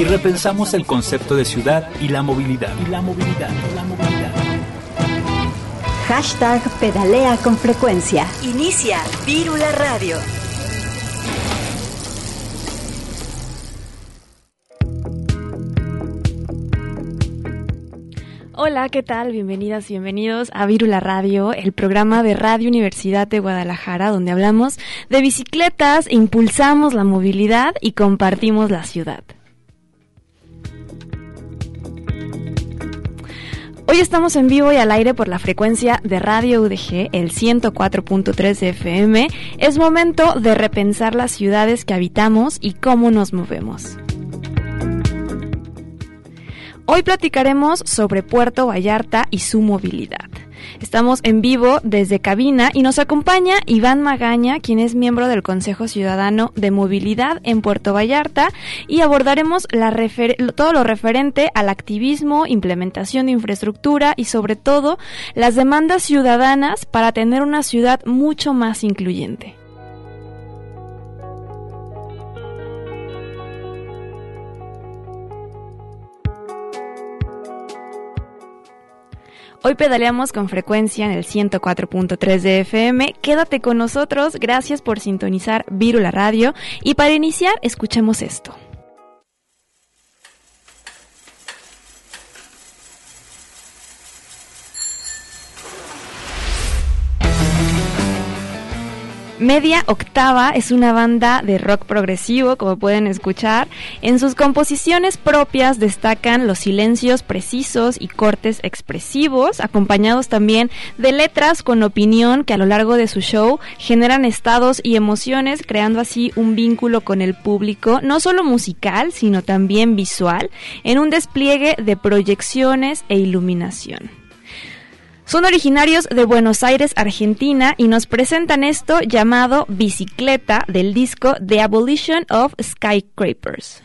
y repensamos el concepto de ciudad y la movilidad. Y la movilidad, la movilidad. Hashtag pedalea con frecuencia. Inicia Vírula Radio. Hola, ¿qué tal? Bienvenidas y bienvenidos a Virula Radio, el programa de Radio Universidad de Guadalajara, donde hablamos de bicicletas, impulsamos la movilidad y compartimos la ciudad. Hoy estamos en vivo y al aire por la frecuencia de Radio UDG, el 104.3 FM. Es momento de repensar las ciudades que habitamos y cómo nos movemos. Hoy platicaremos sobre Puerto Vallarta y su movilidad. Estamos en vivo desde cabina y nos acompaña Iván Magaña, quien es miembro del Consejo Ciudadano de Movilidad en Puerto Vallarta y abordaremos todo lo referente al activismo, implementación de infraestructura y sobre todo las demandas ciudadanas para tener una ciudad mucho más incluyente. Hoy pedaleamos con frecuencia en el 104.3 de FM. Quédate con nosotros, gracias por sintonizar Virula Radio y para iniciar escuchemos esto. Media Octava es una banda de rock progresivo, como pueden escuchar. En sus composiciones propias destacan los silencios precisos y cortes expresivos, acompañados también de letras con opinión que a lo largo de su show generan estados y emociones, creando así un vínculo con el público, no solo musical, sino también visual, en un despliegue de proyecciones e iluminación. Son originarios de Buenos Aires, Argentina, y nos presentan esto llamado Bicicleta del disco The Abolition of Skyscrapers.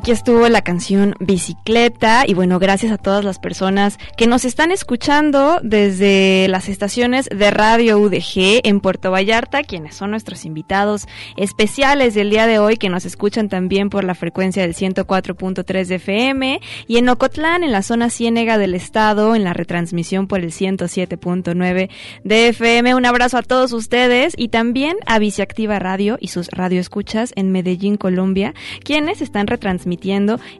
Aquí estuvo la canción Bicicleta y bueno, gracias a todas las personas que nos están escuchando desde las estaciones de Radio UDG en Puerto Vallarta, quienes son nuestros invitados especiales del día de hoy, que nos escuchan también por la frecuencia del 104.3 de FM y en Ocotlán, en la zona ciénega del estado, en la retransmisión por el 107.9 de FM. Un abrazo a todos ustedes y también a Biciactiva Radio y sus radioescuchas en Medellín, Colombia, quienes están retransmitiendo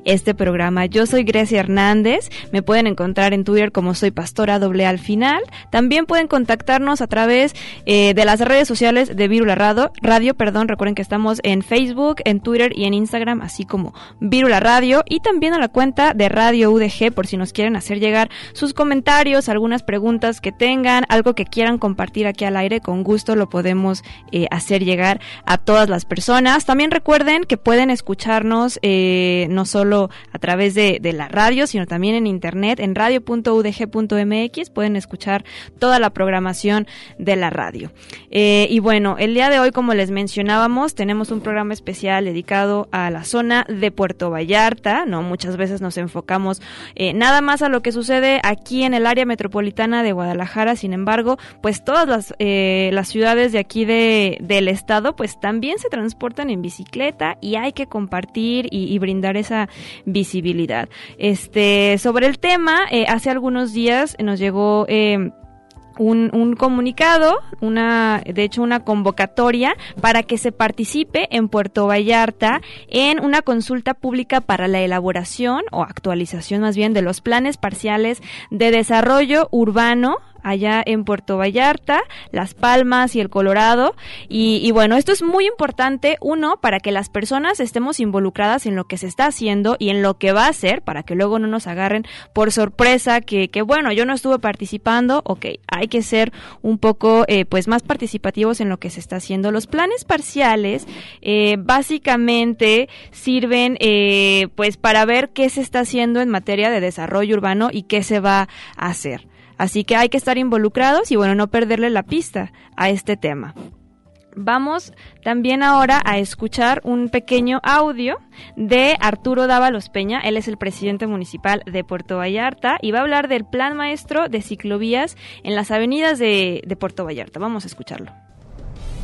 este programa. Yo soy Grecia Hernández, me pueden encontrar en Twitter como soy pastora doble al final. También pueden contactarnos a través eh, de las redes sociales de Virula Radio, Radio, perdón, recuerden que estamos en Facebook, en Twitter y en Instagram, así como Virula Radio y también a la cuenta de Radio UDG por si nos quieren hacer llegar sus comentarios, algunas preguntas que tengan, algo que quieran compartir aquí al aire, con gusto lo podemos eh, hacer llegar a todas las personas. También recuerden que pueden escucharnos eh, eh, no solo a través de, la radio, sino también en internet, en radio.udg.mx, pueden escuchar toda la programación de la radio. Eh, y bueno, el día de hoy, como les mencionábamos, tenemos un programa especial dedicado a la zona de Puerto Vallarta, ¿no? Muchas veces nos enfocamos eh, nada más a lo que sucede aquí en el área metropolitana de Guadalajara, sin embargo, pues todas las, ciudades de aquí de, del estado, pues también se transportan en bicicleta y hay que compartir y brindar esa visibilidad. Este, sobre el tema, eh, hace algunos días nos llegó eh, un, un, comunicado, una, de hecho una convocatoria para que se participe en Puerto Vallarta en una consulta pública para la elaboración o actualización más bien de los planes parciales de desarrollo urbano allá en Puerto Vallarta, Las Palmas y el Colorado. Y, bueno, esto es muy importante, uno, para que las personas estemos involucradas en lo que se está haciendo y en lo que va a hacer, para que luego no nos agarren por sorpresa que, que bueno, yo no estuve participando, ok, hay que ser un poco eh, pues más participativos en lo que se está haciendo. Los planes parciales eh, básicamente sirven eh, pues para ver qué se está haciendo en materia de desarrollo urbano y qué se va a hacer. Así que hay que estar involucrados y bueno, no perderle la pista a este tema. Vamos también ahora a escuchar un pequeño audio de Arturo Dávalos Peña. Él es el presidente municipal de Puerto Vallarta y va a hablar del plan maestro de ciclovías en las avenidas de, Puerto Vallarta. Vamos a escucharlo.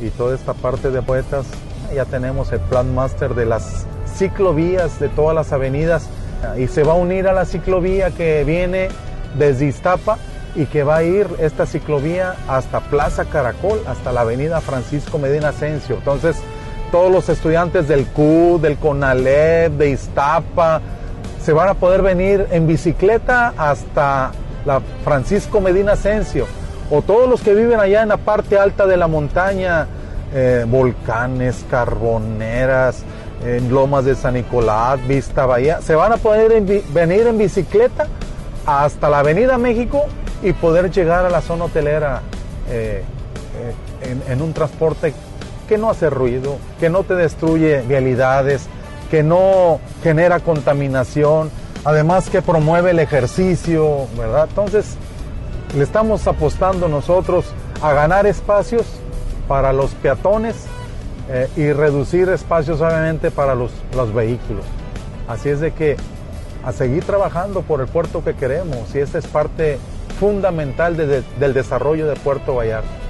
Y toda esta parte de poetas, ya tenemos el plan máster de las ciclovías de todas las avenidas y se va a unir a la ciclovía que viene desde Iztapa y que va a ir esta ciclovía hasta Plaza Caracol, hasta la avenida Francisco Medina Asensio. Entonces, todos los estudiantes del CU, del CONALEP, de Iztapa, se van a poder venir en bicicleta hasta la Francisco Medina Asensio. O todos los que viven allá en la parte alta de la montaña, eh, volcanes, carboneras, en Lomas de San Nicolás, Vista Bahía, se van a poder venir en bicicleta hasta la Avenida México y poder llegar a la zona hotelera eh, eh, en, un transporte que no hace ruido, que no te destruye vialidades, que no genera contaminación, además que promueve el ejercicio, ¿verdad? Entonces, le estamos apostando nosotros a ganar espacios para los peatones eh, y reducir espacios obviamente para los, los vehículos. Así es de que a seguir trabajando por el puerto que queremos y esta es parte fundamental del desarrollo de Puerto Vallarta.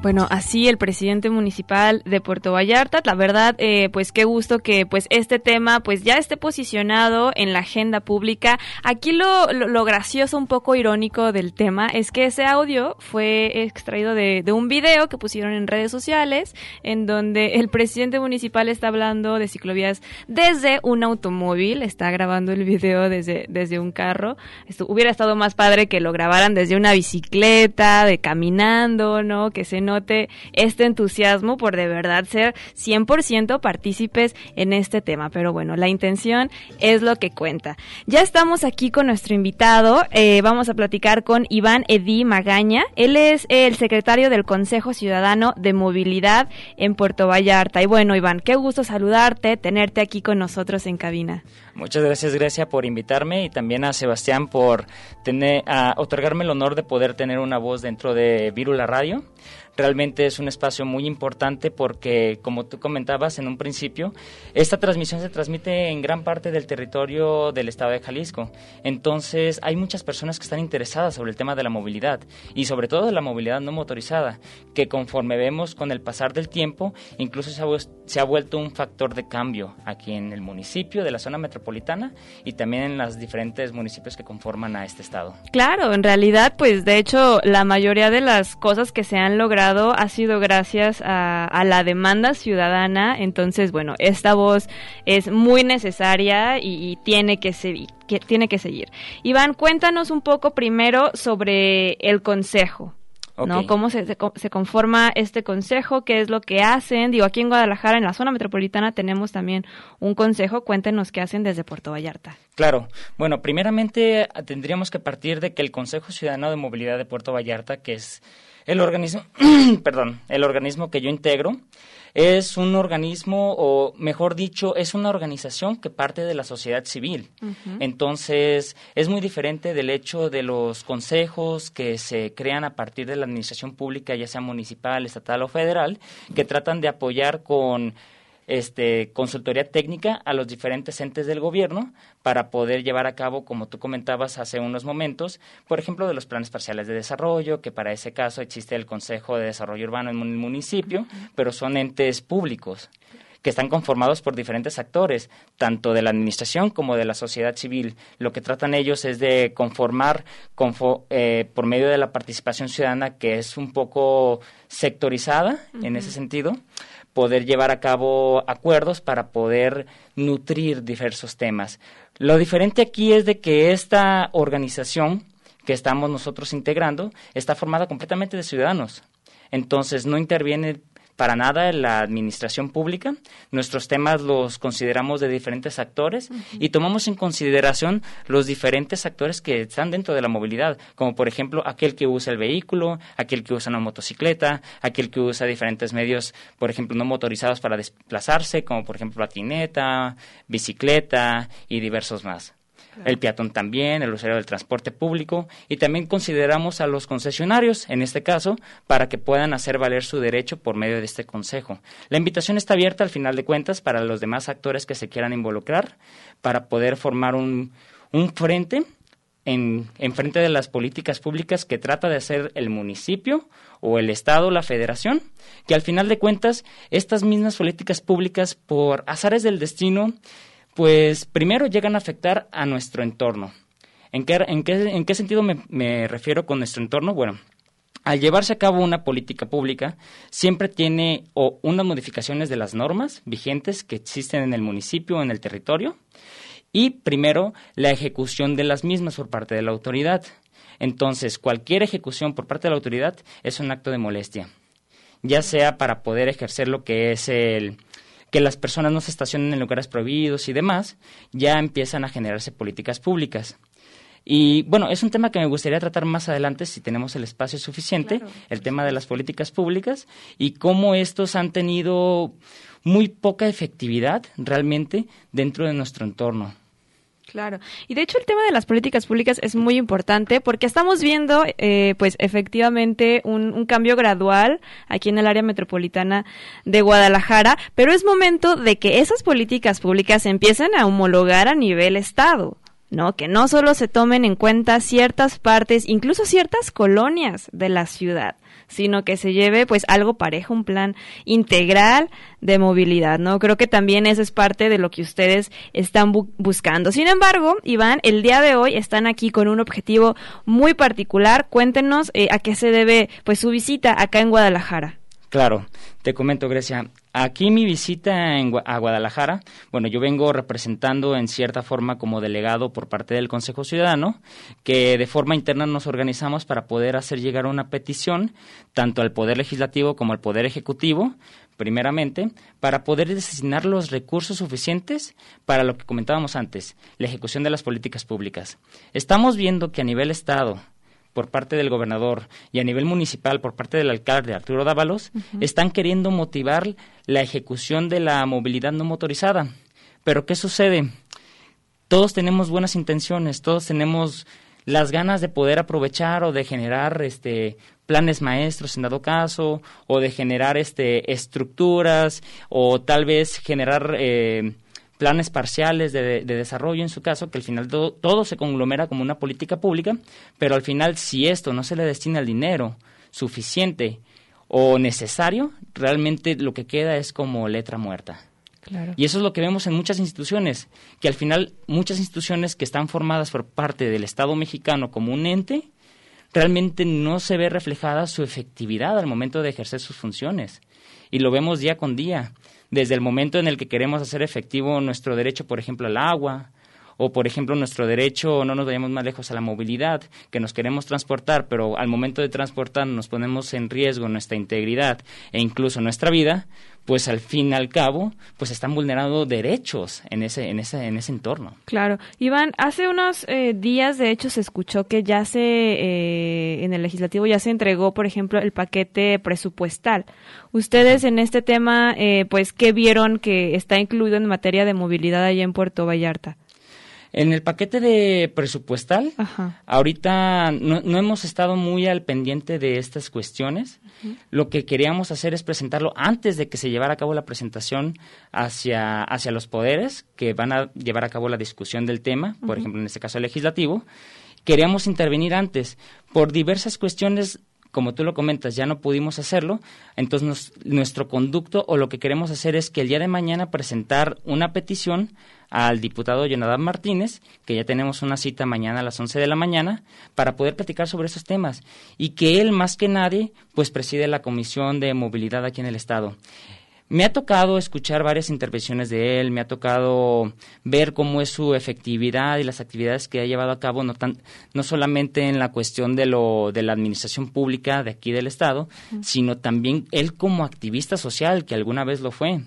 Bueno, así el presidente municipal de Puerto Vallarta, la verdad, eh, pues qué gusto que pues este tema pues ya esté posicionado en la agenda pública. Aquí lo, lo, gracioso, un poco irónico del tema es que ese audio fue extraído de, de, un video que pusieron en redes sociales en donde el presidente municipal está hablando de ciclovías desde un automóvil, está grabando el video desde, desde un carro. Esto, hubiera estado más padre que lo grabaran desde una bicicleta, de caminando, ¿no? Que se no este entusiasmo por de verdad ser 100% partícipes en este tema. Pero bueno, la intención es lo que cuenta. Ya estamos aquí con nuestro invitado. Eh, vamos a platicar con Iván Edí Magaña. Él es el secretario del Consejo Ciudadano de Movilidad en Puerto Vallarta. Y bueno, Iván, qué gusto saludarte, tenerte aquí con nosotros en cabina. Muchas gracias Grecia por invitarme y también a Sebastián por tener, otorgarme el honor de poder tener una voz dentro de Virula Radio. Realmente es un espacio muy importante porque, como tú comentabas en un principio, esta transmisión se transmite en gran parte del territorio del estado de Jalisco. Entonces, hay muchas personas que están interesadas sobre el tema de la movilidad y sobre todo de la movilidad no motorizada, que conforme vemos con el pasar del tiempo, incluso se ha, se ha vuelto un factor de cambio aquí en el municipio de la zona metropolitana y también en los diferentes municipios que conforman a este estado. Claro, en realidad, pues de hecho, la mayoría de las cosas que se han logrado ha sido gracias a, la demanda ciudadana. Entonces, bueno, esta voz es muy necesaria y, tiene que seguir. Que tiene que seguir. Iván, cuéntanos un poco primero sobre el consejo. ¿no? ¿Cómo se, se, conforma este consejo? ¿Qué es lo que hacen? Digo, aquí en Guadalajara, en la zona metropolitana, tenemos también un consejo. Cuéntenos qué hacen desde Puerto Vallarta. Claro. Bueno, primeramente tendríamos que partir de que el Consejo Ciudadano de Movilidad de Puerto Vallarta, que es el organismo, perdón, el organismo que yo integro es un organismo, o mejor dicho, es una organización que parte de la sociedad civil. Entonces, es muy diferente del hecho de los consejos que se crean a partir de la administración pública, ya sea municipal, estatal o federal, que tratan de apoyar con este, consultoría técnica a los diferentes entes del gobierno para poder llevar a cabo, como tú comentabas hace unos momentos, por ejemplo, de los planes parciales de desarrollo, que para ese caso existe el Consejo de Desarrollo Urbano en el municipio, pero son entes públicos que están conformados por diferentes actores, tanto de la administración como de la sociedad civil. Lo que tratan ellos es de conformar eh, por medio de la participación ciudadana, que es un poco sectorizada en ese sentido, poder llevar a cabo acuerdos para poder nutrir diversos temas. Lo diferente aquí es de que esta organización que estamos nosotros integrando está formada completamente de ciudadanos. Entonces no interviene para nada en la administración pública. Nuestros temas los consideramos de diferentes actores y tomamos en consideración los diferentes actores que están dentro de la movilidad, como por ejemplo aquel que usa el vehículo, aquel que usa una motocicleta, aquel que usa diferentes medios, por ejemplo, no motorizados para desplazarse, como por ejemplo patineta, bicicleta y diversos más el peatón también, el usuario del transporte público y también consideramos a los concesionarios, en este caso, para que puedan hacer valer su derecho por medio de este consejo. La invitación está abierta al final de cuentas para los demás actores que se quieran involucrar para poder formar un, un frente en, en, frente de las políticas públicas que trata de hacer el municipio o el Estado la Federación, que al final de cuentas estas mismas políticas públicas por azares del destino pues primero llegan a afectar a nuestro entorno. ¿En qué, en qué, en qué sentido me, me refiero con nuestro entorno? Bueno, al llevarse a cabo una política pública, siempre tiene o unas modificaciones de las normas vigentes que existen en el municipio o en el territorio, y primero la ejecución de las mismas por parte de la autoridad. Entonces, cualquier ejecución por parte de la autoridad es un acto de molestia, ya sea para poder ejercer lo que es el, que las personas no se estacionen en lugares prohibidos y demás, ya empiezan a generarse políticas públicas. Y bueno, es un tema que me gustaría tratar más adelante si tenemos el espacio suficiente, el tema de las políticas públicas y cómo estos han tenido muy poca efectividad realmente dentro de nuestro entorno. Claro. Y de hecho el tema de las políticas públicas es muy importante porque estamos viendo, eh, pues efectivamente, un, un, cambio gradual aquí en el área metropolitana de Guadalajara, pero es momento de que esas políticas públicas empiecen a homologar a nivel Estado. ¿no? Que no solo se tomen en cuenta ciertas partes, incluso ciertas colonias de la ciudad, sino que se lleve pues algo parejo, un plan integral de movilidad, ¿no? Creo que también eso es parte de lo que ustedes están buscando. Sin embargo, Iván, el día de hoy están aquí con un objetivo muy particular. Cuéntenos eh, a qué se debe pues su visita acá en Guadalajara. Claro, te comento, Grecia. Aquí mi visita en, a Guadalajara, bueno, yo vengo representando en cierta forma como delegado por parte del Consejo Ciudadano, que de forma interna nos organizamos para poder hacer llegar una petición tanto al Poder Legislativo como al Poder Ejecutivo, primeramente, para poder designar los recursos suficientes para lo que comentábamos antes, la ejecución de las políticas públicas. Estamos viendo que a nivel Estado, por parte del gobernador y a nivel municipal por parte del alcalde Arturo Dávalos, están queriendo motivar la ejecución de la movilidad no motorizada. Pero ¿qué sucede? Todos tenemos buenas intenciones, todos tenemos las ganas de poder aprovechar o de generar este planes maestros en dado caso o de generar este estructuras o tal vez generar eh, planes parciales de, desarrollo en su caso, que al final todo, se conglomera como una política pública, pero al final si esto no se le destina el dinero suficiente o necesario, realmente lo que queda es como letra muerta. Y eso es lo que vemos en muchas instituciones, que al final muchas instituciones que están formadas por parte del Estado mexicano como un ente, realmente no se ve reflejada su efectividad al momento de ejercer sus funciones. Y lo vemos día con día desde el momento en el que queremos hacer efectivo nuestro derecho, por ejemplo, al agua, o por ejemplo nuestro derecho, no nos vayamos más lejos a la movilidad, que nos queremos transportar, pero al momento de transportar nos ponemos en riesgo nuestra integridad e incluso nuestra vida, pues al fin y al cabo, pues están vulnerando derechos en ese, en ese, en ese entorno. Claro. Iván, hace unos eh, días, de hecho, se escuchó que ya se, eh, en el legislativo ya se entregó, por ejemplo, el paquete presupuestal. Ustedes en este tema, eh, pues, ¿qué vieron que está incluido en materia de movilidad allá en Puerto Vallarta? En el paquete de presupuestal, ahorita no, hemos estado muy al pendiente de estas cuestiones. Lo que queríamos hacer es presentarlo antes de que se llevara a cabo la presentación hacia, hacia los poderes que van a llevar a cabo la discusión del tema, por ejemplo, en este caso legislativo. Queríamos intervenir antes por diversas cuestiones como tú lo comentas, ya no pudimos hacerlo, entonces nuestro conducto o lo que queremos hacer es que el día de mañana presentar una petición al diputado Jonathan Martínez, que ya tenemos una cita mañana a las 11 de la mañana, para poder platicar sobre esos temas y que él más que nadie pues preside la Comisión de Movilidad aquí en el Estado. Me ha tocado escuchar varias intervenciones de él, me ha tocado ver cómo es su efectividad y las actividades que ha llevado a cabo, no, tan, no solamente en la cuestión de, lo, de la administración pública de aquí del Estado, sino también él como activista social, que alguna vez lo fue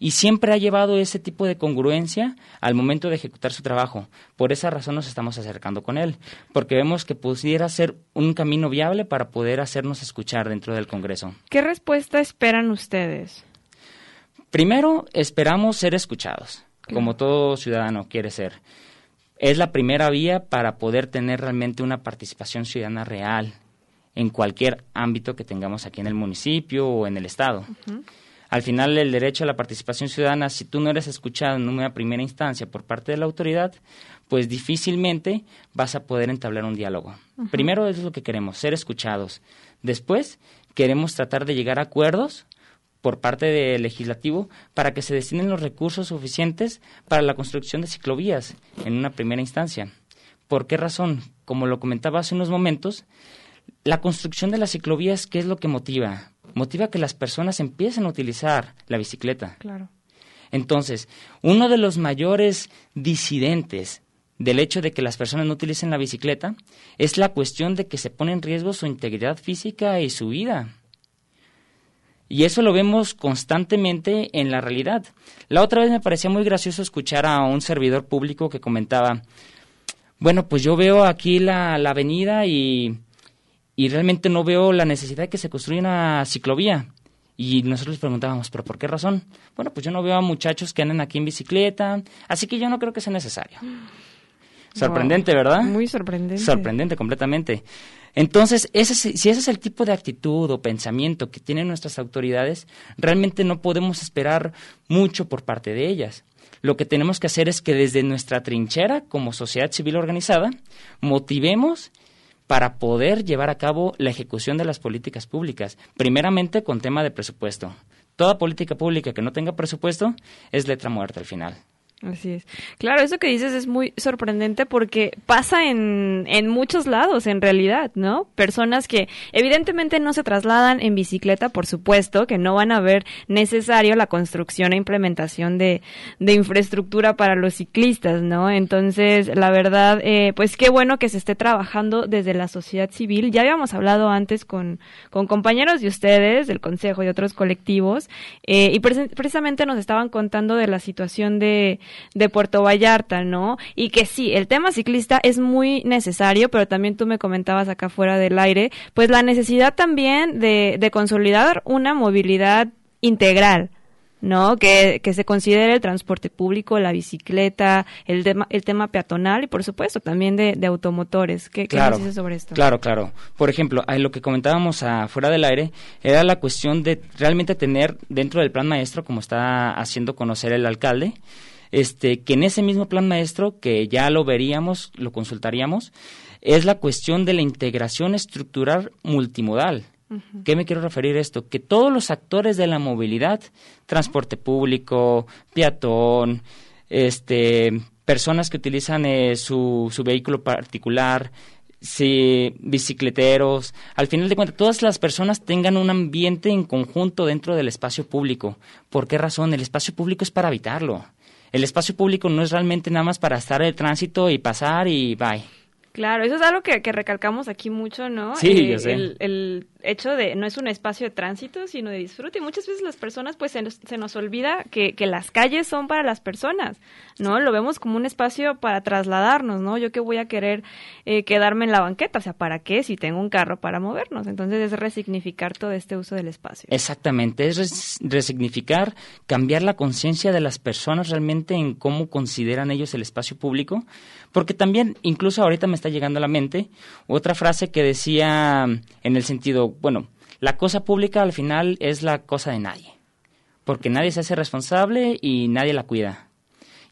y siempre ha llevado ese tipo de congruencia al momento de ejecutar su trabajo. Por esa razón nos estamos acercando con él, porque vemos que pudiera ser un camino viable para poder hacernos escuchar dentro del Congreso. ¿Qué respuesta esperan ustedes? Primero, esperamos ser escuchados, como todo ciudadano quiere ser. Es la primera vía para poder tener realmente una participación ciudadana real en cualquier ámbito que tengamos aquí en el municipio o en el Estado. Al final, el derecho a la participación ciudadana, si tú no eres escuchado en una primera instancia por parte de la autoridad, pues difícilmente vas a poder entablar un diálogo. Primero, eso es lo que queremos, ser escuchados. Después, queremos tratar de llegar a acuerdos por parte del legislativo para que se destinen los recursos suficientes para la construcción de ciclovías en una primera instancia. ¿Por qué razón? Como lo comentaba hace unos momentos, la construcción de las ciclovías, ¿qué es lo que motiva? motiva que las personas empiecen a utilizar la bicicleta. Claro. Entonces, uno de los mayores disidentes del hecho de que las personas no utilicen la bicicleta es la cuestión de que se pone en riesgo su integridad física y su vida. Y eso lo vemos constantemente en la realidad. La otra vez me parecía muy gracioso escuchar a un servidor público que comentaba, bueno, pues yo veo aquí la, la avenida y y realmente no veo la necesidad de que se construya una ciclovía. Y nosotros les preguntábamos, ¿pero por qué razón? Bueno, pues yo no veo a muchachos que anden aquí en bicicleta, así que yo no creo que sea necesario. Sorprendente, ¿verdad? Muy sorprendente. Sorprendente, completamente. Entonces, ese, si ese es el tipo de actitud o pensamiento que tienen nuestras autoridades, realmente no podemos esperar mucho por parte de ellas. Lo que tenemos que hacer es que desde nuestra trinchera, como sociedad civil organizada, motivemos para poder llevar a cabo la ejecución de las políticas públicas, primeramente con tema de presupuesto. Toda política pública que no tenga presupuesto es letra muerta al final. Así es. Claro, eso que dices es muy sorprendente porque pasa en, en muchos lados, en realidad, ¿no? Personas que evidentemente no se trasladan en bicicleta, por supuesto, que no van a ver necesario la construcción e implementación de, de infraestructura para los ciclistas, ¿no? Entonces, la verdad, eh, pues qué bueno que se esté trabajando desde la sociedad civil. Ya habíamos hablado antes con, con compañeros de ustedes, del Consejo y otros colectivos, eh, y precisamente nos estaban contando de la situación de de Puerto Vallarta, ¿no? Y que sí, el tema ciclista es muy necesario, pero también tú me comentabas acá fuera del aire, pues la necesidad también de, de consolidar una movilidad integral, ¿no? Que, que, se considere el transporte público, la bicicleta, el tema, el tema peatonal y por supuesto también de, de automotores. ¿Qué, claro, ¿qué dices sobre esto? Claro, claro. Por ejemplo, lo que comentábamos afuera del aire era la cuestión de realmente tener dentro del plan maestro, como está haciendo conocer el alcalde, este, que en ese mismo plan maestro, que ya lo veríamos, lo consultaríamos, es la cuestión de la integración estructural multimodal. ¿Qué me quiero referir a esto? Que todos los actores de la movilidad, transporte público, peatón, este, personas que utilizan eh, su, su vehículo particular, si bicicleteros, al final de cuentas, todas las personas tengan un ambiente en conjunto dentro del espacio público. ¿Por qué razón? El espacio público es para habitarlo. El espacio público no es realmente nada más para estar el tránsito y pasar y bye. Claro, eso es algo que, recalcamos aquí mucho, ¿no? Sí, eh, yo sé. El, hecho de no es un espacio de tránsito, sino de disfrute. Y muchas veces las personas, pues se nos, se nos olvida que, que, las calles son para las personas, ¿no? Lo vemos como un espacio para trasladarnos, ¿no? Yo que voy a querer eh, quedarme en la banqueta, o sea, ¿para qué si tengo un carro para movernos? Entonces es resignificar todo este uso del espacio. Exactamente, es resignificar, cambiar la conciencia de las personas realmente en cómo consideran ellos el espacio público, porque también, incluso ahorita me está llegando a la mente otra frase que decía en el sentido, bueno, la cosa pública al final es la cosa de nadie, porque nadie se hace responsable y nadie la cuida.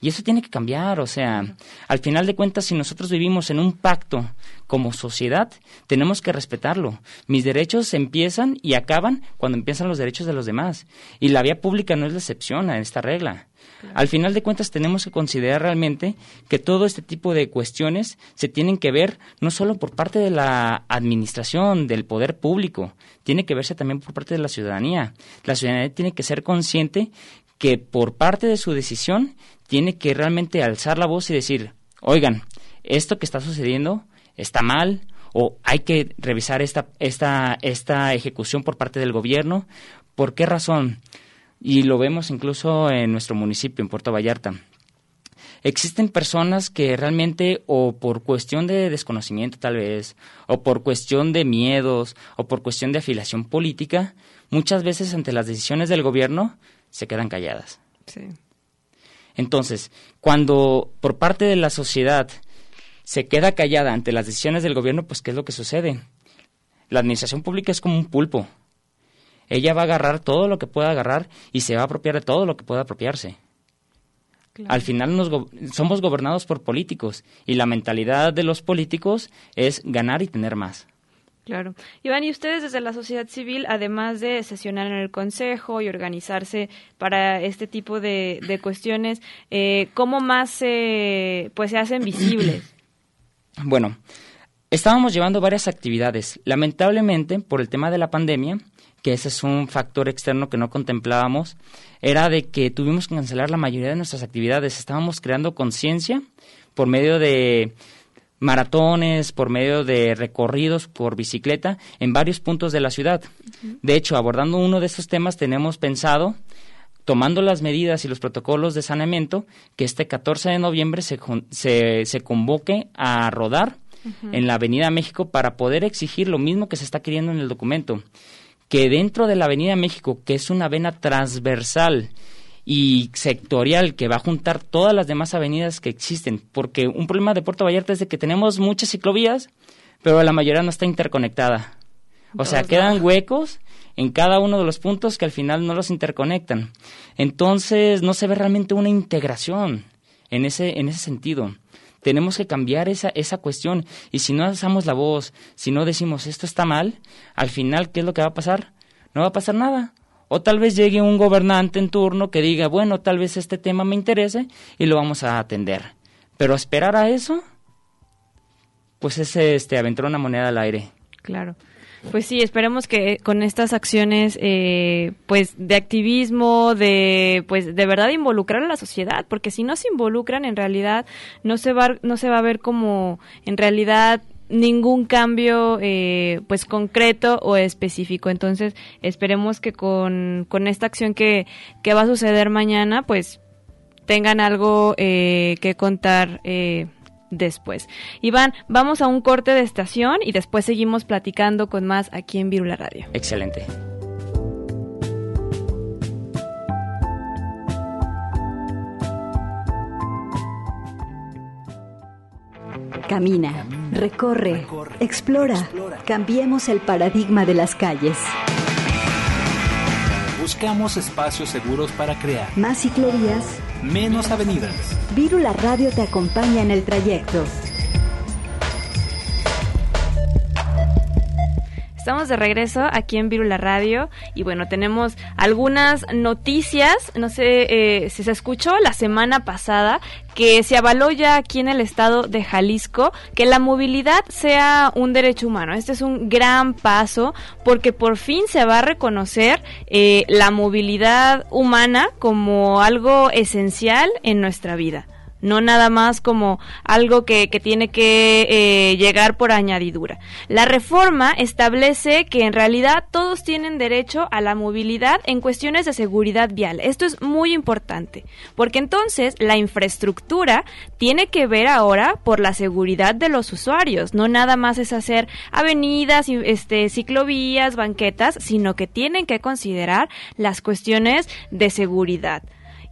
Y eso tiene que cambiar, o sea, al final de cuentas, si nosotros vivimos en un pacto como sociedad, tenemos que respetarlo. Mis derechos empiezan y acaban cuando empiezan los derechos de los demás. Y la vía pública no es la excepción a esta regla. Al final de cuentas tenemos que considerar realmente que todo este tipo de cuestiones se tienen que ver no solo por parte de la administración, del poder público, tiene que verse también por parte de la ciudadanía. La ciudadanía tiene que ser consciente que por parte de su decisión tiene que realmente alzar la voz y decir, oigan, esto que está sucediendo está mal o hay que revisar esta, esta, esta ejecución por parte del gobierno. ¿Por qué razón? y lo vemos incluso en nuestro municipio, en Puerto Vallarta. Existen personas que realmente o por cuestión de desconocimiento tal vez, o por cuestión de miedos, o por cuestión de afiliación política, muchas veces ante las decisiones del gobierno se quedan calladas. Sí. Entonces, cuando por parte de la sociedad se queda callada ante las decisiones del gobierno, pues ¿qué es lo que sucede? La administración pública es como un pulpo ella va a agarrar todo lo que pueda agarrar y se va a apropiar de todo lo que pueda apropiarse. Al final nos somos gobernados por políticos y la mentalidad de los políticos es ganar y tener más. Claro. Iván, y ustedes desde la sociedad civil, además de sesionar en el Consejo y organizarse para este tipo de, cuestiones, eh, ¿cómo más pues, se hacen visibles? Bueno, estábamos llevando varias actividades. Lamentablemente, por el tema de la pandemia, que ese es un factor externo que no contemplábamos, era de que tuvimos que cancelar la mayoría de nuestras actividades. Estábamos creando conciencia por medio de maratones, por medio de recorridos por bicicleta en varios puntos de la ciudad. De hecho, abordando uno de estos temas, tenemos pensado tomando las medidas y los protocolos de saneamiento, que este 14 de noviembre se, se, convoque a rodar en la Avenida México para poder exigir lo mismo que se está queriendo en el documento, que dentro de la Avenida México, que es una vena transversal y sectorial que va a juntar todas las demás avenidas que existen, porque un problema de Puerto Vallarta es de que tenemos muchas ciclovías, pero la mayoría no está interconectada. O sea, quedan huecos en cada uno de los puntos que al final no los interconectan. Entonces, no se ve realmente una integración en ese, en ese sentido. Tenemos que cambiar esa, esa cuestión. Y si no alzamos la voz, si no decimos esto está mal, al final, ¿qué es lo que va a pasar? No va a pasar nada. O tal vez llegue un gobernante en turno que diga, bueno, tal vez este tema me interese y lo vamos a atender. Pero esperar a eso, pues es este, aventar una moneda al aire. Claro. Pues sí, esperemos que con estas acciones, eh, pues de activismo, de, pues de verdad involucrar a la sociedad, porque si no se involucran, en realidad no se va, no se va a ver como, en realidad ningún cambio eh, pues concreto o específico entonces esperemos que con, con esta acción que, que va a suceder mañana pues tengan algo eh, que contar eh, después. Iván, vamos a un corte de estación y después seguimos platicando con más aquí en Virula Radio. Excelente. Camina, recorre, explora, cambiemos el paradigma de las calles. Buscamos espacios seguros para crear Más ciclovías, menos avenidas. Virula Radio te acompaña en el trayecto. Estamos de regreso aquí en Virula Radio y bueno, tenemos algunas noticias, no sé eh, si se escuchó la semana pasada que se avaló ya aquí en el estado de Jalisco que la movilidad sea un derecho humano. Este es un gran paso porque por fin se va a reconocer eh, la movilidad humana como algo esencial en nuestra vida no nada más como algo que, que tiene que eh, llegar por añadidura. La reforma establece que en realidad todos tienen derecho a la movilidad en cuestiones de seguridad vial. Esto es muy importante, porque entonces la infraestructura tiene que ver ahora por la seguridad de los usuarios, no nada más es hacer avenidas, este, ciclovías, banquetas, sino que tienen que considerar las cuestiones de seguridad.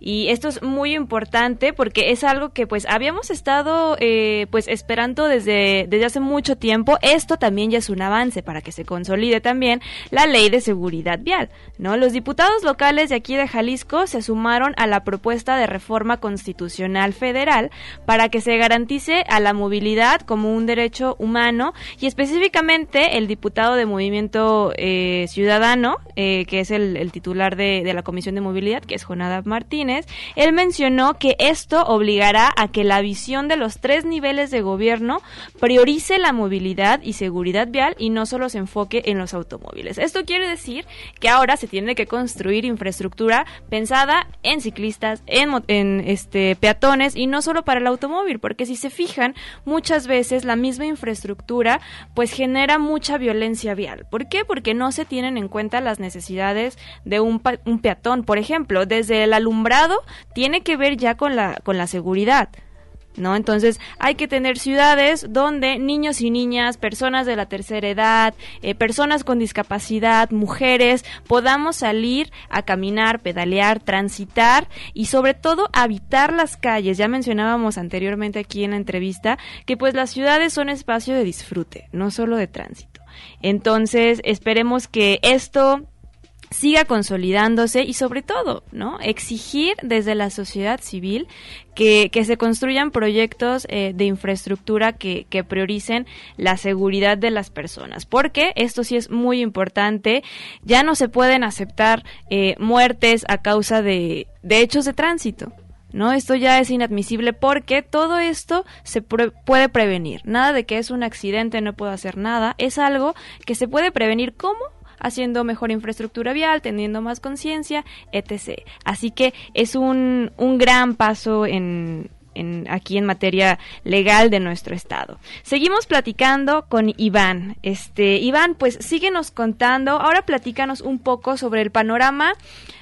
Y esto es muy importante porque es algo que pues habíamos estado eh, pues esperando desde, desde hace mucho tiempo. Esto también ya es un avance para que se consolide también la ley de seguridad vial. ¿no? Los diputados locales de aquí de Jalisco se sumaron a la propuesta de reforma constitucional federal para que se garantice a la movilidad como un derecho humano y específicamente el diputado de Movimiento eh, Ciudadano, eh, que es el, titular de, de la Comisión de Movilidad, que es Jonada Martínez, él mencionó que esto obligará a que la visión de los tres niveles de gobierno priorice la movilidad y seguridad vial y no solo se enfoque en los automóviles. Esto quiere decir que ahora se tiene que construir infraestructura pensada en ciclistas, en, este peatones y no solo para el automóvil, porque si se fijan, muchas veces la misma infraestructura pues genera mucha violencia vial. ¿Por qué? Porque no se tienen en cuenta las necesidades de un, un peatón, por ejemplo, desde el alumbrado tiene que ver ya con la, con la seguridad. ¿No? Entonces hay que tener ciudades donde niños y niñas, personas de la tercera edad, eh, personas con discapacidad, mujeres, podamos salir a caminar, pedalear, transitar y sobre todo habitar las calles. Ya mencionábamos anteriormente aquí en la entrevista que pues las ciudades son espacio de disfrute, no solo de tránsito. Entonces esperemos que esto siga consolidándose y sobre todo, ¿no? Exigir desde la sociedad civil que, que se construyan proyectos eh, de infraestructura que, que, prioricen la seguridad de las personas, porque esto sí es muy importante, ya no se pueden aceptar eh, muertes a causa de, de hechos de tránsito. ¿no? Esto ya es inadmisible porque todo esto se puede prevenir. Nada de que es un accidente, no puedo hacer nada. Es algo que se puede prevenir. ¿Cómo? Haciendo mejor infraestructura vial, teniendo más conciencia, etc. Así que es un, un gran paso en, en, aquí en materia legal de nuestro estado. Seguimos platicando con Iván. Este, Iván, pues síguenos contando. Ahora platícanos un poco sobre el panorama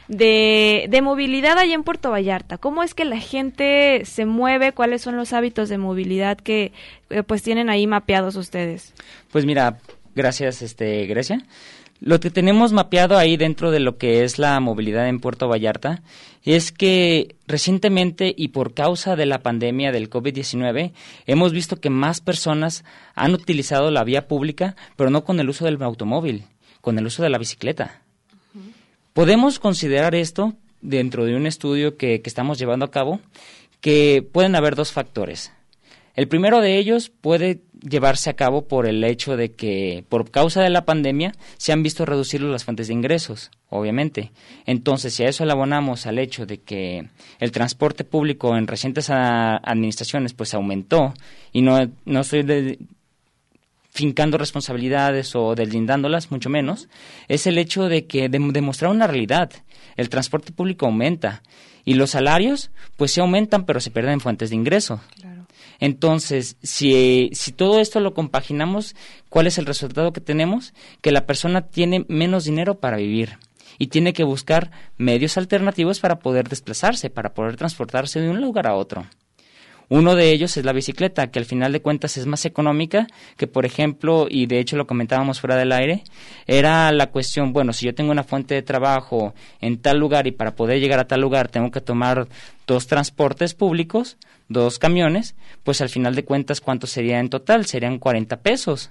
de, de movilidad allá en Puerto Vallarta. ¿Cómo es que la gente se mueve? ¿Cuáles son los hábitos de movilidad que eh, pues tienen ahí mapeados ustedes? Pues mira, gracias, este, Grecia. Lo que tenemos mapeado ahí dentro de lo que es la movilidad en Puerto Vallarta es que recientemente y por causa de la pandemia del COVID-19 hemos visto que más personas han utilizado la vía pública, pero no con el uso del automóvil, con el uso de la bicicleta. Podemos considerar esto dentro de un estudio que, que estamos llevando a cabo, que pueden haber dos factores. El primero de ellos puede llevarse a cabo por el hecho de que, por causa de la pandemia, se han visto reducir las fuentes de ingresos, obviamente. Entonces, si a eso le abonamos al hecho de que el transporte público en recientes administraciones pues aumentó, y no, no estoy fincando responsabilidades o deslindándolas, mucho menos, es el hecho de que de, demostrar una realidad. El transporte público aumenta y los salarios pues se aumentan pero se pierden fuentes de ingreso. Entonces, si, si todo esto lo compaginamos, ¿cuál es el resultado que tenemos? Que la persona tiene menos dinero para vivir y tiene que buscar medios alternativos para poder desplazarse, para poder transportarse de un lugar a otro. Uno de ellos es la bicicleta, que al final de cuentas es más económica que, por ejemplo, y de hecho lo comentábamos fuera del aire, era la cuestión, bueno, si yo tengo una fuente de trabajo en tal lugar y para poder llegar a tal lugar tengo que tomar dos transportes públicos, dos camiones, pues al final de cuentas, ¿cuánto sería en total? Serían 40 pesos.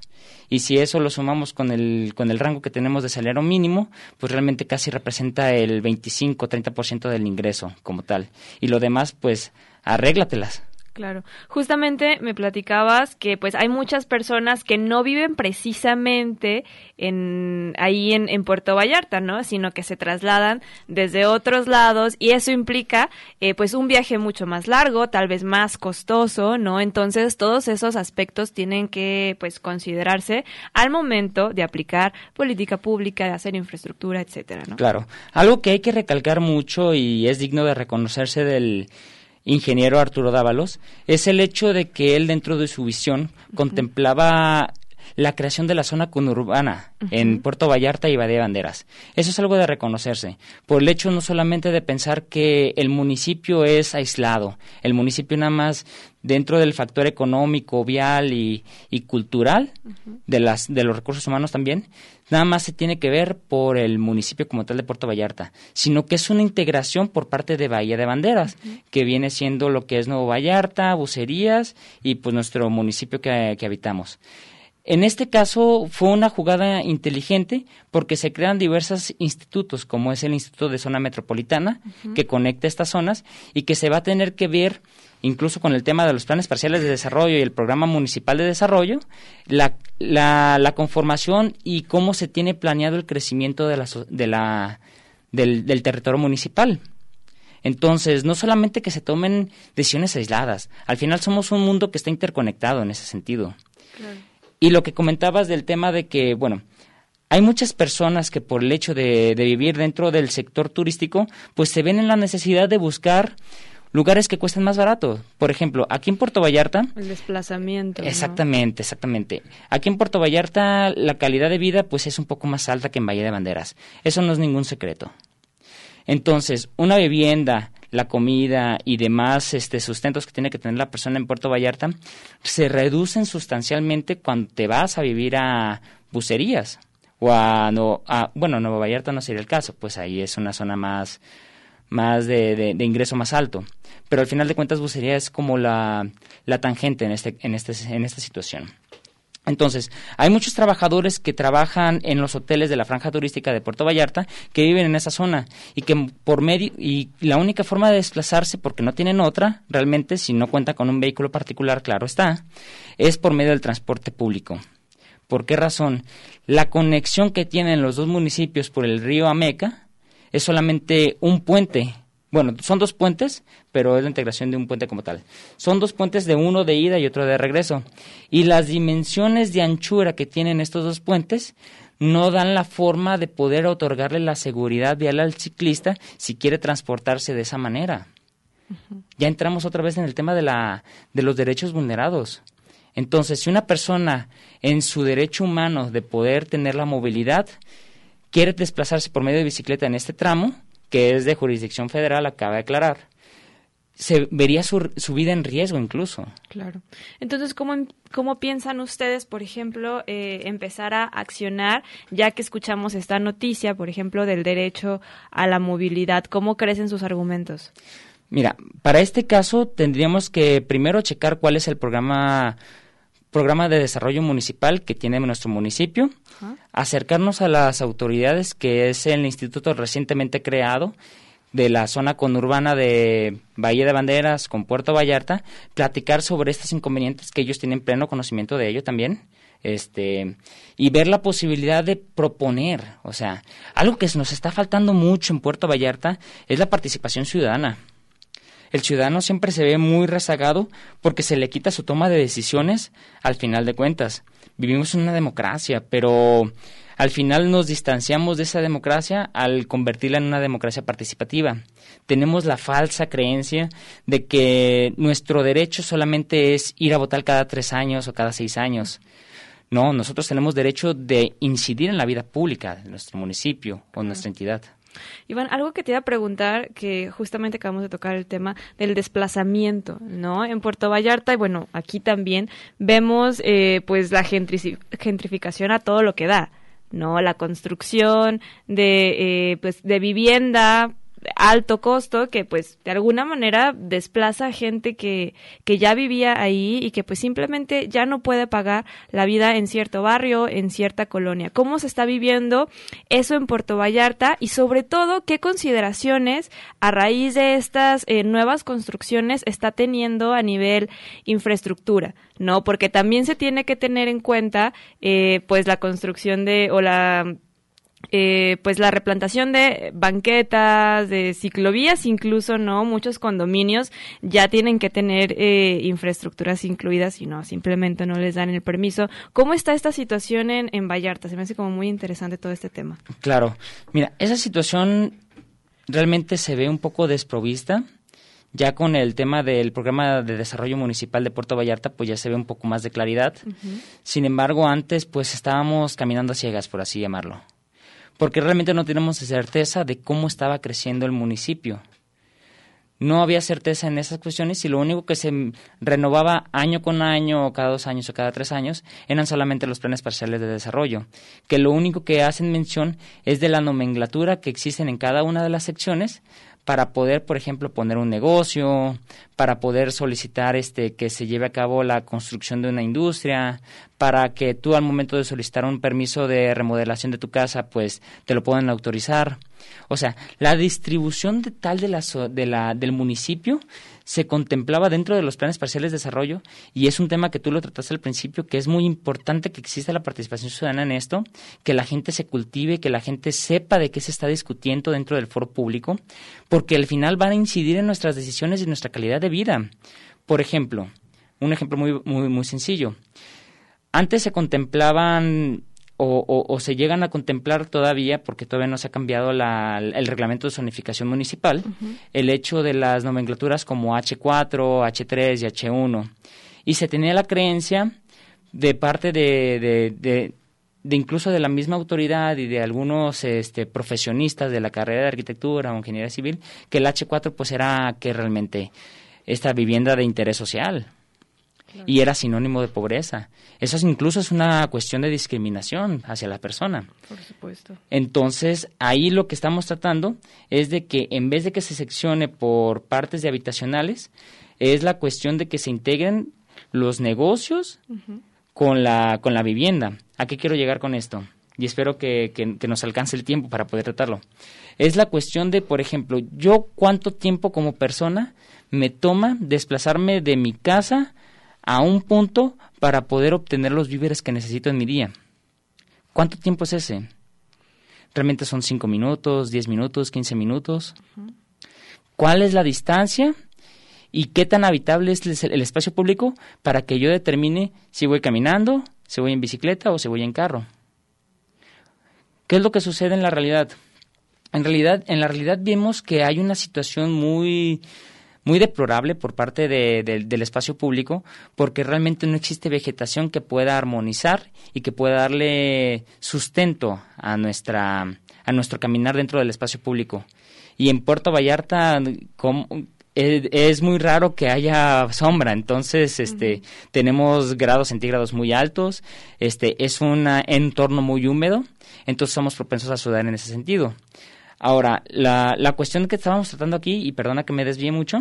Y si eso lo sumamos con el, con el rango que tenemos de salario mínimo, pues realmente casi representa el 25-30% del ingreso como tal. Y lo demás, pues arréglatelas. Claro. Justamente me platicabas que pues hay muchas personas que no viven precisamente en ahí en, en Puerto Vallarta, ¿no? Sino que se trasladan desde otros lados y eso implica eh, pues un viaje mucho más largo, tal vez más costoso, ¿no? Entonces todos esos aspectos tienen que pues considerarse al momento de aplicar política pública, de hacer infraestructura, etcétera, ¿no? Claro. Algo que hay que recalcar mucho y es digno de reconocerse del ingeniero Arturo Dávalos, es el hecho de que él dentro de su visión contemplaba la creación de la zona conurbana en Puerto Vallarta y Badía Banderas. Eso es algo de reconocerse, por el hecho no solamente de pensar que el municipio es aislado, el municipio nada más dentro del factor económico, vial y, cultural, de, las, de los recursos humanos también, nada más se tiene que ver por el municipio como tal de Puerto Vallarta, sino que es una integración por parte de Bahía de Banderas, que viene siendo lo que es Nuevo Vallarta, Bucerías y pues nuestro municipio que, habitamos. En este caso fue una jugada inteligente porque se crean diversos institutos, como es el Instituto de Zona Metropolitana, que conecta estas zonas y que se va a tener que ver incluso con el tema de los planes parciales de desarrollo y el programa municipal de desarrollo, la, la, conformación y cómo se tiene planeado el crecimiento de la, de la, del, del territorio municipal. Entonces, no solamente que se tomen decisiones aisladas, al final somos un mundo que está interconectado en ese sentido. Y lo que comentabas del tema de que, bueno, hay muchas personas que por el hecho de, de, vivir dentro del sector turístico, pues se ven en la necesidad de buscar lugares que cuestan más barato. Por ejemplo, aquí en Puerto Vallarta. El desplazamiento. Exactamente, exactamente. Aquí en Puerto Vallarta la calidad de vida pues es un poco más alta que en Valle de Banderas. Eso no es ningún secreto. Entonces, una vivienda, la comida y demás este, sustentos que tiene que tener la persona en Puerto Vallarta se reducen sustancialmente cuando te vas a vivir a bucerías o a, no, a bueno, Nuevo Vallarta no sería el caso, pues ahí es una zona más más de, de, ingreso más alto. Pero al final de cuentas, bucería es como la, la tangente en, este, en, este, en esta situación. Entonces, hay muchos trabajadores que trabajan en los hoteles de la franja turística de Puerto Vallarta que viven en esa zona y que por medio y la única forma de desplazarse porque no tienen otra, realmente si no cuenta con un vehículo particular, claro está, es por medio del transporte público. ¿Por qué razón? La conexión que tienen los dos municipios por el río Ameca es solamente un puente. Bueno, son dos puentes, pero es la integración de un puente como tal. Son dos puentes de uno de ida y otro de regreso. Y las dimensiones de anchura que tienen estos dos puentes no dan la forma de poder otorgarle la seguridad vial al ciclista si quiere transportarse de esa manera. Ya entramos otra vez en el tema de, la, de los derechos vulnerados. Entonces, si una persona en su derecho humano de poder tener la movilidad quiere desplazarse por medio de bicicleta en este tramo, que es de jurisdicción federal, acaba de aclarar, se vería su, su, vida en riesgo incluso. Claro. Entonces, ¿cómo, cómo piensan ustedes, por ejemplo, eh, empezar a accionar, ya que escuchamos esta noticia, por ejemplo, del derecho a la movilidad? ¿Cómo crecen sus argumentos? Mira, para este caso tendríamos que primero checar cuál es el programa programa de desarrollo municipal que tiene nuestro municipio, acercarnos a las autoridades, que es el instituto recientemente creado, de la zona conurbana de Bahía de Banderas con Puerto Vallarta, platicar sobre estos inconvenientes que ellos tienen pleno conocimiento de ello también, este y ver la posibilidad de proponer, o sea, algo que nos está faltando mucho en Puerto Vallarta es la participación ciudadana. El ciudadano siempre se ve muy rezagado porque se le quita su toma de decisiones al final de cuentas. Vivimos en una democracia, pero al final nos distanciamos de esa democracia al convertirla en una democracia participativa. Tenemos la falsa creencia de que nuestro derecho solamente es ir a votar cada tres años o cada seis años. No, nosotros tenemos derecho de incidir en la vida pública de nuestro municipio o nuestra entidad. Iván, algo que te iba a preguntar, que justamente acabamos de tocar el tema del desplazamiento, ¿no? En Puerto Vallarta, y bueno, aquí también vemos eh, pues la gentrificación a todo lo que da, ¿no? La construcción de, eh, pues, de vivienda alto costo que pues de alguna manera desplaza gente que, que ya vivía ahí y que pues simplemente ya no puede pagar la vida en cierto barrio, en cierta colonia. ¿Cómo se está viviendo eso en Puerto Vallarta y sobre todo qué consideraciones a raíz de estas eh, nuevas construcciones está teniendo a nivel infraestructura? ¿No? Porque también se tiene que tener en cuenta eh, pues la construcción de o la eh, pues la replantación de banquetas, de ciclovías, incluso no, muchos condominios ya tienen que tener eh, infraestructuras incluidas y no, simplemente no les dan el permiso. ¿Cómo está esta situación en, en Vallarta? Se me hace como muy interesante todo este tema. Claro, mira, esa situación realmente se ve un poco desprovista. Ya con el tema del programa de desarrollo municipal de Puerto Vallarta, pues ya se ve un poco más de claridad. Sin embargo, antes pues estábamos caminando a ciegas, por así llamarlo porque realmente no tenemos certeza de cómo estaba creciendo el municipio. No había certeza en esas cuestiones y lo único que se renovaba año con año, o cada dos años o cada tres años, eran solamente los planes parciales de desarrollo, que lo único que hacen mención es de la nomenclatura que existen en cada una de las secciones, para poder, por ejemplo, poner un negocio, para poder solicitar este que se lleve a cabo la construcción de una industria, para que tú al momento de solicitar un permiso de remodelación de tu casa, pues te lo puedan autorizar. O sea, la distribución de tal de la, de la, del municipio se contemplaba dentro de los planes parciales de desarrollo y es un tema que tú lo trataste al principio, que es muy importante que exista la participación ciudadana en esto, que la gente se cultive, que la gente sepa de qué se está discutiendo dentro del foro público, porque al final van a incidir en nuestras decisiones y nuestra calidad de vida. Por ejemplo, un ejemplo muy, muy, muy sencillo. Antes se contemplaban o, se llegan a contemplar todavía, porque todavía no se ha cambiado el reglamento de zonificación municipal, el hecho de las nomenclaturas como H4, H3 y H1. Y se tenía la creencia de parte de, de, incluso de la misma autoridad y de algunos este, profesionistas de la carrera de arquitectura o ingeniería civil, que el H4 pues era que realmente esta vivienda de interés social y era sinónimo de pobreza. Eso incluso es una cuestión de discriminación hacia la persona. Por supuesto. Entonces, ahí lo que estamos tratando es de que en vez de que se seccione por partes de habitacionales, es la cuestión de que se integren los negocios con, la, con la vivienda. ¿A qué quiero llegar con esto? Y espero que, que nos alcance el tiempo para poder tratarlo. Es la cuestión de, por ejemplo, yo cuánto tiempo como persona me toma desplazarme de mi casa a un punto para poder obtener los víveres que necesito en mi día. ¿Cuánto tiempo es ese? ¿Realmente son 5 minutos, 10 minutos, 15 minutos? ¿Cuál es la distancia? ¿Y qué tan habitable es el espacio público para que yo determine si voy caminando, si voy en bicicleta o si voy en carro? ¿Qué es lo que sucede en la realidad? En realidad, en la realidad vemos que hay una situación muy muy deplorable por parte del espacio público porque realmente no existe vegetación que pueda armonizar y que pueda darle sustento a nuestra a nuestro caminar dentro del espacio público. Y en Puerto Vallarta es, muy raro que haya sombra, entonces este tenemos grados centígrados muy altos, este es un entorno muy húmedo, entonces somos propensos a sudar en ese sentido. Ahora, la, la cuestión que estábamos tratando aquí, y perdona que me desvíe mucho,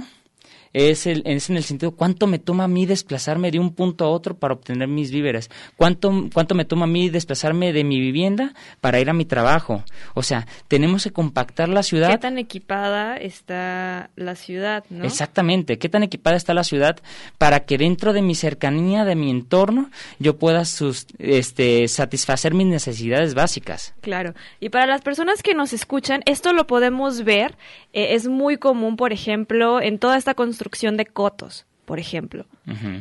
es, el, es en el sentido cuánto me toma a mí desplazarme de un punto a otro para obtener mis víveres, cuánto, cuánto me toma a mí desplazarme de mi vivienda para ir a mi trabajo. O sea, tenemos que compactar la ciudad. ¿Qué tan equipada está la ciudad? ¿no? Exactamente, qué tan equipada está la ciudad para que dentro de mi cercanía, de mi entorno, yo pueda sus, este, satisfacer mis necesidades básicas. Claro, y para las personas que nos escuchan, esto lo podemos ver, eh, es muy común, por ejemplo, en toda esta construcción de cotos por ejemplo,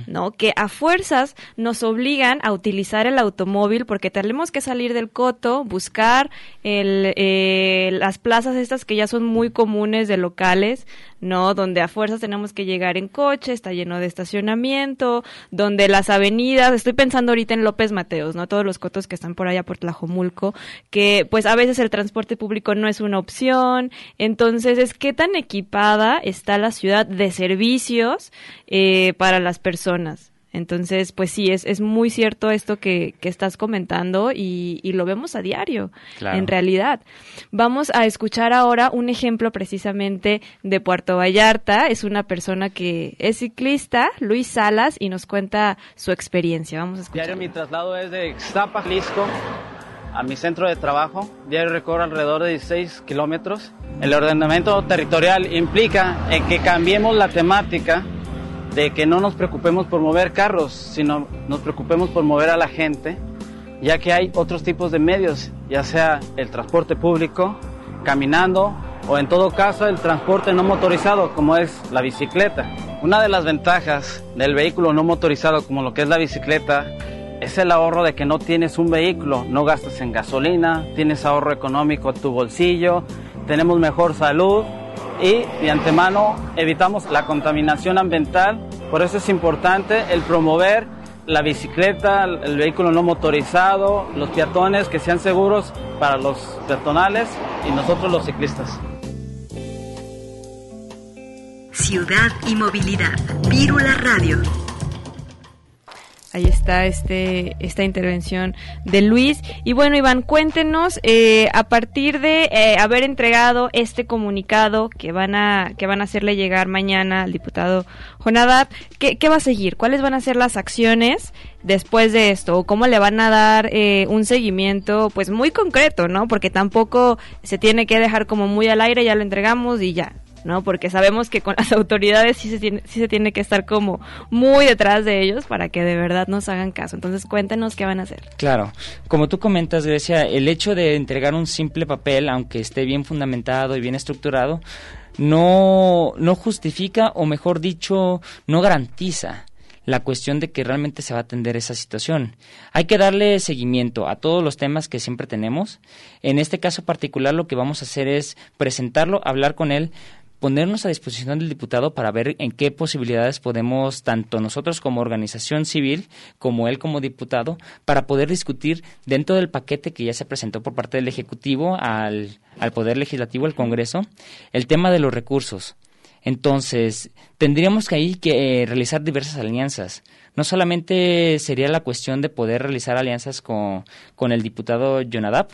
¿no? Que a fuerzas nos obligan a utilizar el automóvil porque tenemos que salir del coto, buscar el, eh, las plazas estas que ya son muy comunes de locales, ¿no? Donde a fuerzas tenemos que llegar en coche, está lleno de estacionamiento, donde las avenidas, estoy pensando ahorita en López Mateos, ¿no? Todos los cotos que están por allá por Tlajomulco, que pues a veces el transporte público no es una opción, entonces es qué tan equipada está la ciudad de servicios eh, para las personas. Entonces, pues sí, es, es muy cierto esto que, que estás comentando y, y, lo vemos a diario, en realidad. Vamos a escuchar ahora un ejemplo precisamente de Puerto Vallarta. Es una persona que es ciclista, Luis Salas, y nos cuenta su experiencia. Vamos a escuchar. Diario mi traslado es de Ixtapa, Jalisco, a mi centro de trabajo. Diario recorro alrededor de 16 kilómetros. El ordenamiento territorial implica en que cambiemos la temática de que no nos preocupemos por mover carros, sino nos preocupemos por mover a la gente, ya que hay otros tipos de medios, ya sea el transporte público, caminando o en todo caso el transporte no motorizado como es la bicicleta. Una de las ventajas del vehículo no motorizado como lo que es la bicicleta es el ahorro de que no tienes un vehículo, no gastas en gasolina, tienes ahorro económico en tu bolsillo, tenemos mejor salud y de antemano evitamos la contaminación ambiental. Por eso es importante el promover la bicicleta, el vehículo no motorizado, los peatones que sean seguros para los peatonales y nosotros los ciclistas. Ciudad y movilidad. Vírula Radio. Ahí está este, esta intervención de Luis. Y bueno, Iván, cuéntenos, eh, a partir de eh, haber entregado este comunicado que van a, que van a hacerle llegar mañana al diputado Jonadab, ¿qué, ¿qué va a seguir? ¿Cuáles van a ser las acciones después de esto? ¿O cómo le van a dar eh, un seguimiento, pues muy concreto, ¿no? Porque tampoco se tiene que dejar como muy al aire, ya lo entregamos y ya. ¿No? Porque sabemos que con las autoridades sí se, tiene, sí se tiene que estar como muy detrás de ellos para que de verdad nos hagan caso. Entonces cuéntenos qué van a hacer. Claro, como tú comentas, Grecia, el hecho de entregar un simple papel, aunque esté bien fundamentado y bien estructurado, no, no justifica, o mejor dicho, no garantiza la cuestión de que realmente se va a atender esa situación. Hay que darle seguimiento a todos los temas que siempre tenemos. En este caso particular lo que vamos a hacer es presentarlo, hablar con él, ponernos a disposición del diputado para ver en qué posibilidades podemos, tanto nosotros como organización civil, como él como diputado, para poder discutir dentro del paquete que ya se presentó por parte del Ejecutivo al, al Poder Legislativo, al Congreso, el tema de los recursos. Entonces, tendríamos que ahí que eh, realizar diversas alianzas. No solamente sería la cuestión de poder realizar alianzas con, con el diputado Jonadab,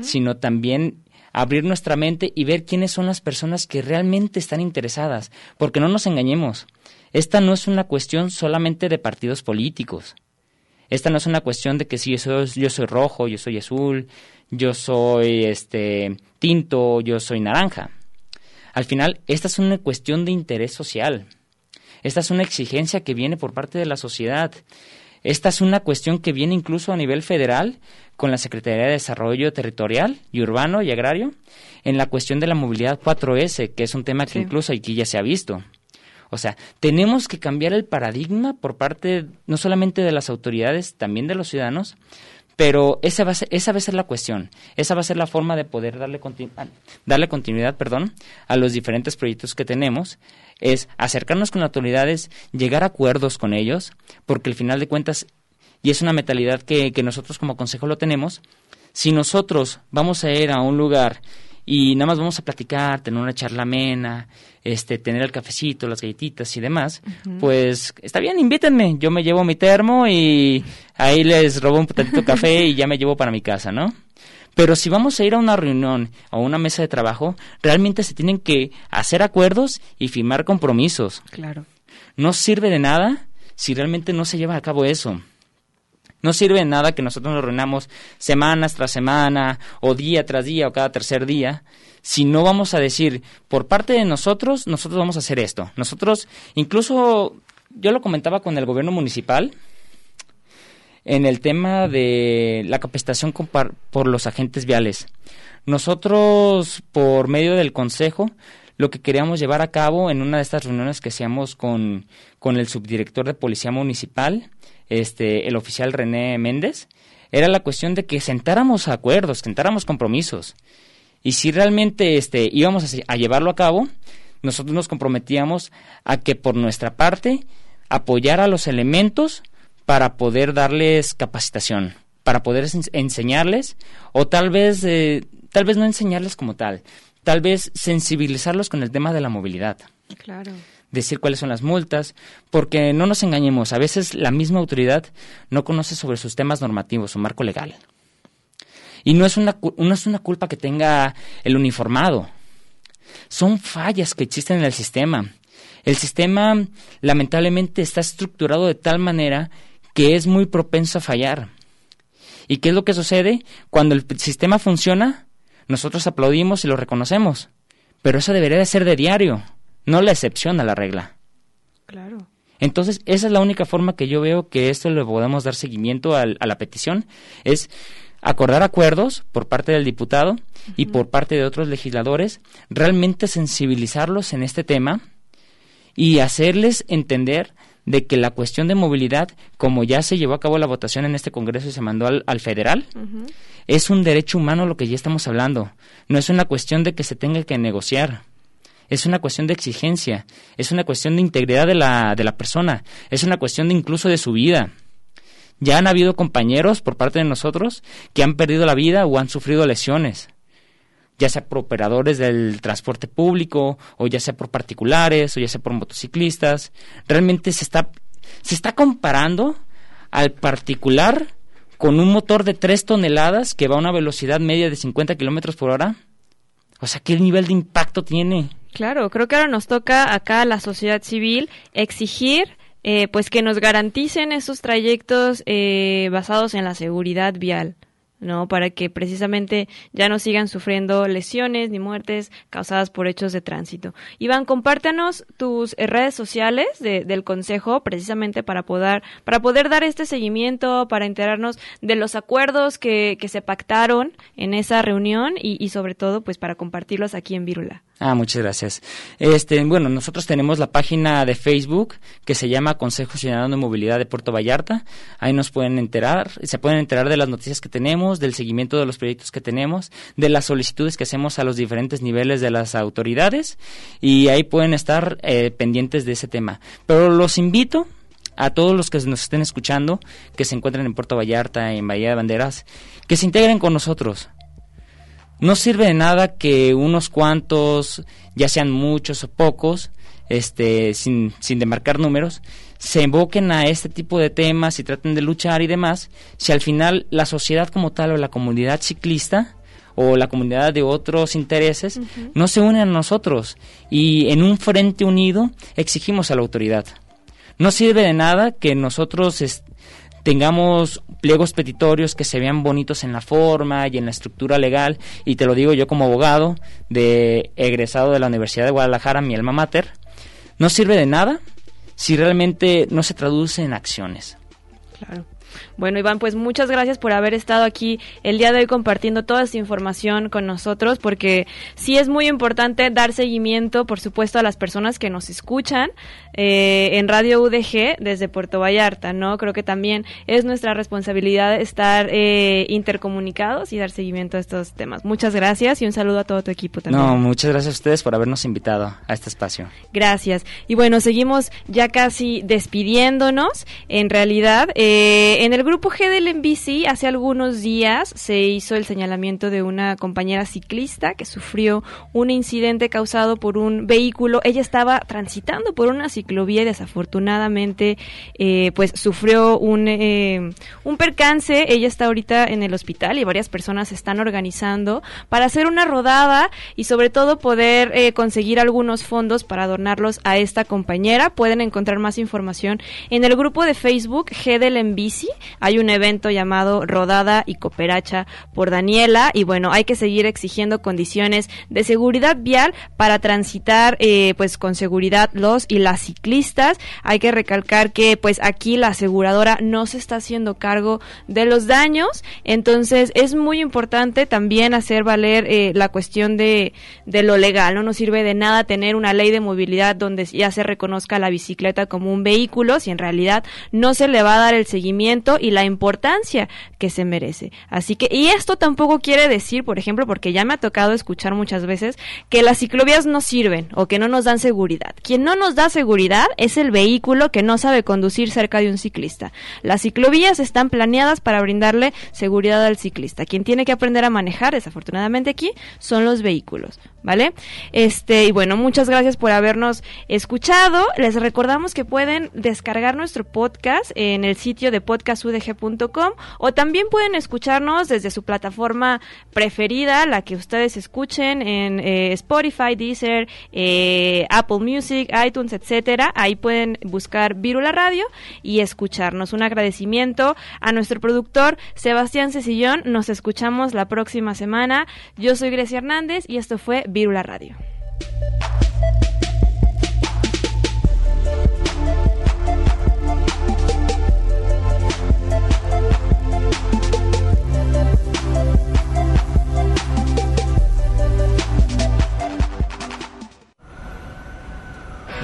sino también abrir nuestra mente y ver quiénes son las personas que realmente están interesadas, porque no nos engañemos, esta no es una cuestión solamente de partidos políticos. Esta no es una cuestión de que si yo soy, rojo, yo soy azul, yo soy este tinto, yo soy naranja. Al final, esta es una cuestión de interés social. Esta es una exigencia que viene por parte de la sociedad. Esta es una cuestión que viene incluso a nivel federal con la Secretaría de Desarrollo Territorial y Urbano y Agrario en la cuestión de la movilidad 4S, que es un tema que sí. incluso aquí ya se ha visto. O sea, tenemos que cambiar el paradigma por parte no solamente de las autoridades, también de los ciudadanos, pero esa va, a ser, esa va a ser la cuestión, esa va a ser la forma de poder darle, continu darle continuidad perdón, a los diferentes proyectos que tenemos, es acercarnos con las autoridades, llegar a acuerdos con ellos, porque al final de cuentas, y es una mentalidad que, que nosotros como consejo lo tenemos, si nosotros vamos a ir a un lugar y nada más vamos a platicar, tener una charla amena, este, tener el cafecito, las galletitas y demás, uh -huh. pues está bien, invítenme, yo me llevo mi termo y ahí les robo un potatito café y ya me llevo para mi casa, ¿no? Pero si vamos a ir a una reunión o a una mesa de trabajo, realmente se tienen que hacer acuerdos y firmar compromisos. Claro. No sirve de nada si realmente no se lleva a cabo eso. No sirve de nada que nosotros nos reunamos semanas tras semana o día tras día o cada tercer día si no vamos a decir por parte de nosotros, nosotros vamos a hacer esto. Nosotros, incluso yo lo comentaba con el gobierno municipal en el tema de la capacitación por los agentes viales. Nosotros, por medio del Consejo, lo que queríamos llevar a cabo en una de estas reuniones que hacíamos con, con el subdirector de Policía Municipal, este, el oficial René Méndez, era la cuestión de que sentáramos acuerdos, sentáramos compromisos. Y si realmente este, íbamos a, llevarlo a cabo, nosotros nos comprometíamos a que por nuestra parte apoyar a los elementos para poder darles capacitación, para poder enseñarles o tal vez, eh, tal vez no enseñarles como tal, tal vez sensibilizarlos con el tema de la movilidad. Claro decir cuáles son las multas, porque no nos engañemos, a veces la misma autoridad no conoce sobre sus temas normativos, su marco legal. Y no es una, no es una culpa que tenga el uniformado, son fallas que existen en el sistema. El sistema lamentablemente está estructurado de tal manera que es muy propenso a fallar. ¿Y qué es lo que sucede? Cuando el sistema funciona, nosotros aplaudimos y lo reconocemos. Pero eso debería de ser de diario no la excepción a la regla. Claro. Entonces, esa es la única forma que yo veo que esto le podemos dar seguimiento a, la petición, es acordar acuerdos por parte del diputado y por parte de otros legisladores, realmente sensibilizarlos en este tema y hacerles entender de que la cuestión de movilidad, como ya se llevó a cabo la votación en este Congreso y se mandó al, federal, es un derecho humano lo que ya estamos hablando. No es una cuestión de que se tenga que negociar es una cuestión de exigencia, es una cuestión de integridad de la, de la persona, es una cuestión de incluso de su vida. Ya han habido compañeros por parte de nosotros que han perdido la vida o han sufrido lesiones, ya sea por operadores del transporte público, o ya sea por particulares, o ya sea por motociclistas. Realmente se está, se está comparando al particular con un motor de 3 toneladas que va a una velocidad media de 50 kilómetros por hora. O sea, ¿qué nivel de impacto tiene? Claro, creo que ahora nos toca acá a la sociedad civil exigir eh, pues que nos garanticen esos trayectos eh, basados en la seguridad vial. ¿no? Para que precisamente ya no sigan sufriendo lesiones ni muertes causadas por hechos de tránsito. Iván, compártenos tus redes sociales del Consejo precisamente para poder, para poder dar este seguimiento, para enterarnos de los acuerdos que, que se pactaron en esa reunión y, y sobre todo pues para compartirlos aquí en Virula. Ah, muchas gracias. Este, bueno, nosotros tenemos la página de Facebook que se llama Consejo Ciudadano de Movilidad de Puerto Vallarta. Ahí nos pueden enterar, se pueden enterar de las noticias que tenemos, del seguimiento de los proyectos que tenemos, de las solicitudes que hacemos a los diferentes niveles de las autoridades y ahí pueden estar eh, pendientes de ese tema. Pero los invito a todos los que nos estén escuchando, que se encuentren en Puerto Vallarta, en Bahía de Banderas, que se integren con nosotros no sirve de nada que unos cuantos, ya sean muchos o pocos, este, sin, sin demarcar números, se invoquen a este tipo de temas y traten de luchar y demás, si al final la sociedad como tal o la comunidad ciclista o la comunidad de otros intereses no se unen a nosotros y en un frente unido exigimos a la autoridad. No sirve de nada que nosotros tengamos pliegos petitorios que se vean bonitos en la forma y en la estructura legal, y te lo digo yo como abogado de egresado de la Universidad de Guadalajara, mi alma mater, no sirve de nada si realmente no se traduce en acciones. Claro. Bueno, Iván, pues muchas gracias por haber estado aquí el día de hoy compartiendo toda esta información con nosotros, porque sí es muy importante dar seguimiento, por supuesto, a las personas que nos escuchan eh, en Radio UDG desde Puerto Vallarta, ¿no? Creo que también es nuestra responsabilidad estar eh, intercomunicados y dar seguimiento a estos temas. Muchas gracias y un saludo a todo tu equipo también. No, muchas gracias a ustedes por habernos invitado a este espacio. Gracias. Y bueno, seguimos ya casi despidiéndonos. En realidad, eh, en el grupo G del bici hace algunos días se hizo el señalamiento de una compañera ciclista que sufrió un incidente causado por un vehículo. Ella estaba transitando por una ciclovía desafortunadamente eh, pues sufrió un, eh, un percance. Ella está ahorita en el hospital y varias personas se están organizando para hacer una rodada y sobre todo poder eh, conseguir algunos fondos para donarlos a esta compañera. Pueden encontrar más información en el grupo de Facebook G del en bici. Hay un evento llamado Rodada y Cooperacha por Daniela y bueno, hay que seguir exigiendo condiciones de seguridad vial para transitar eh, pues con seguridad los y las Hay que recalcar que pues aquí la aseguradora no se está haciendo cargo de los daños, entonces es muy importante también hacer valer eh, la cuestión de, de lo legal. No nos sirve de nada tener una ley de movilidad donde ya se reconozca la bicicleta como un vehículo si en realidad no se le va a dar el seguimiento y la importancia que se merece. Así que, y esto tampoco quiere decir, por ejemplo, porque ya me ha tocado escuchar muchas veces que las ciclovías no sirven o que no nos dan seguridad. Quien no nos da seguridad es el vehículo que no sabe conducir cerca de un ciclista. Las ciclovías están planeadas para brindarle seguridad al ciclista. Quien tiene que aprender a manejar, desafortunadamente aquí, son los vehículos. ¿vale? Este, y bueno, muchas gracias por habernos escuchado. Les recordamos que pueden descargar nuestro podcast en el sitio de podcastudg.com o también pueden escucharnos desde su plataforma preferida, la que ustedes escuchen en eh, Spotify, Deezer, eh, Apple Music, iTunes, Ahí pueden buscar Virula Radio y escucharnos. Un agradecimiento a nuestro productor Sebastián Cecillón. Nos escuchamos la próxima semana. Yo soy Grecia Hernández y esto fue Virula Radio.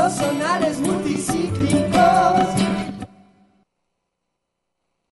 los sonares multicíclicos.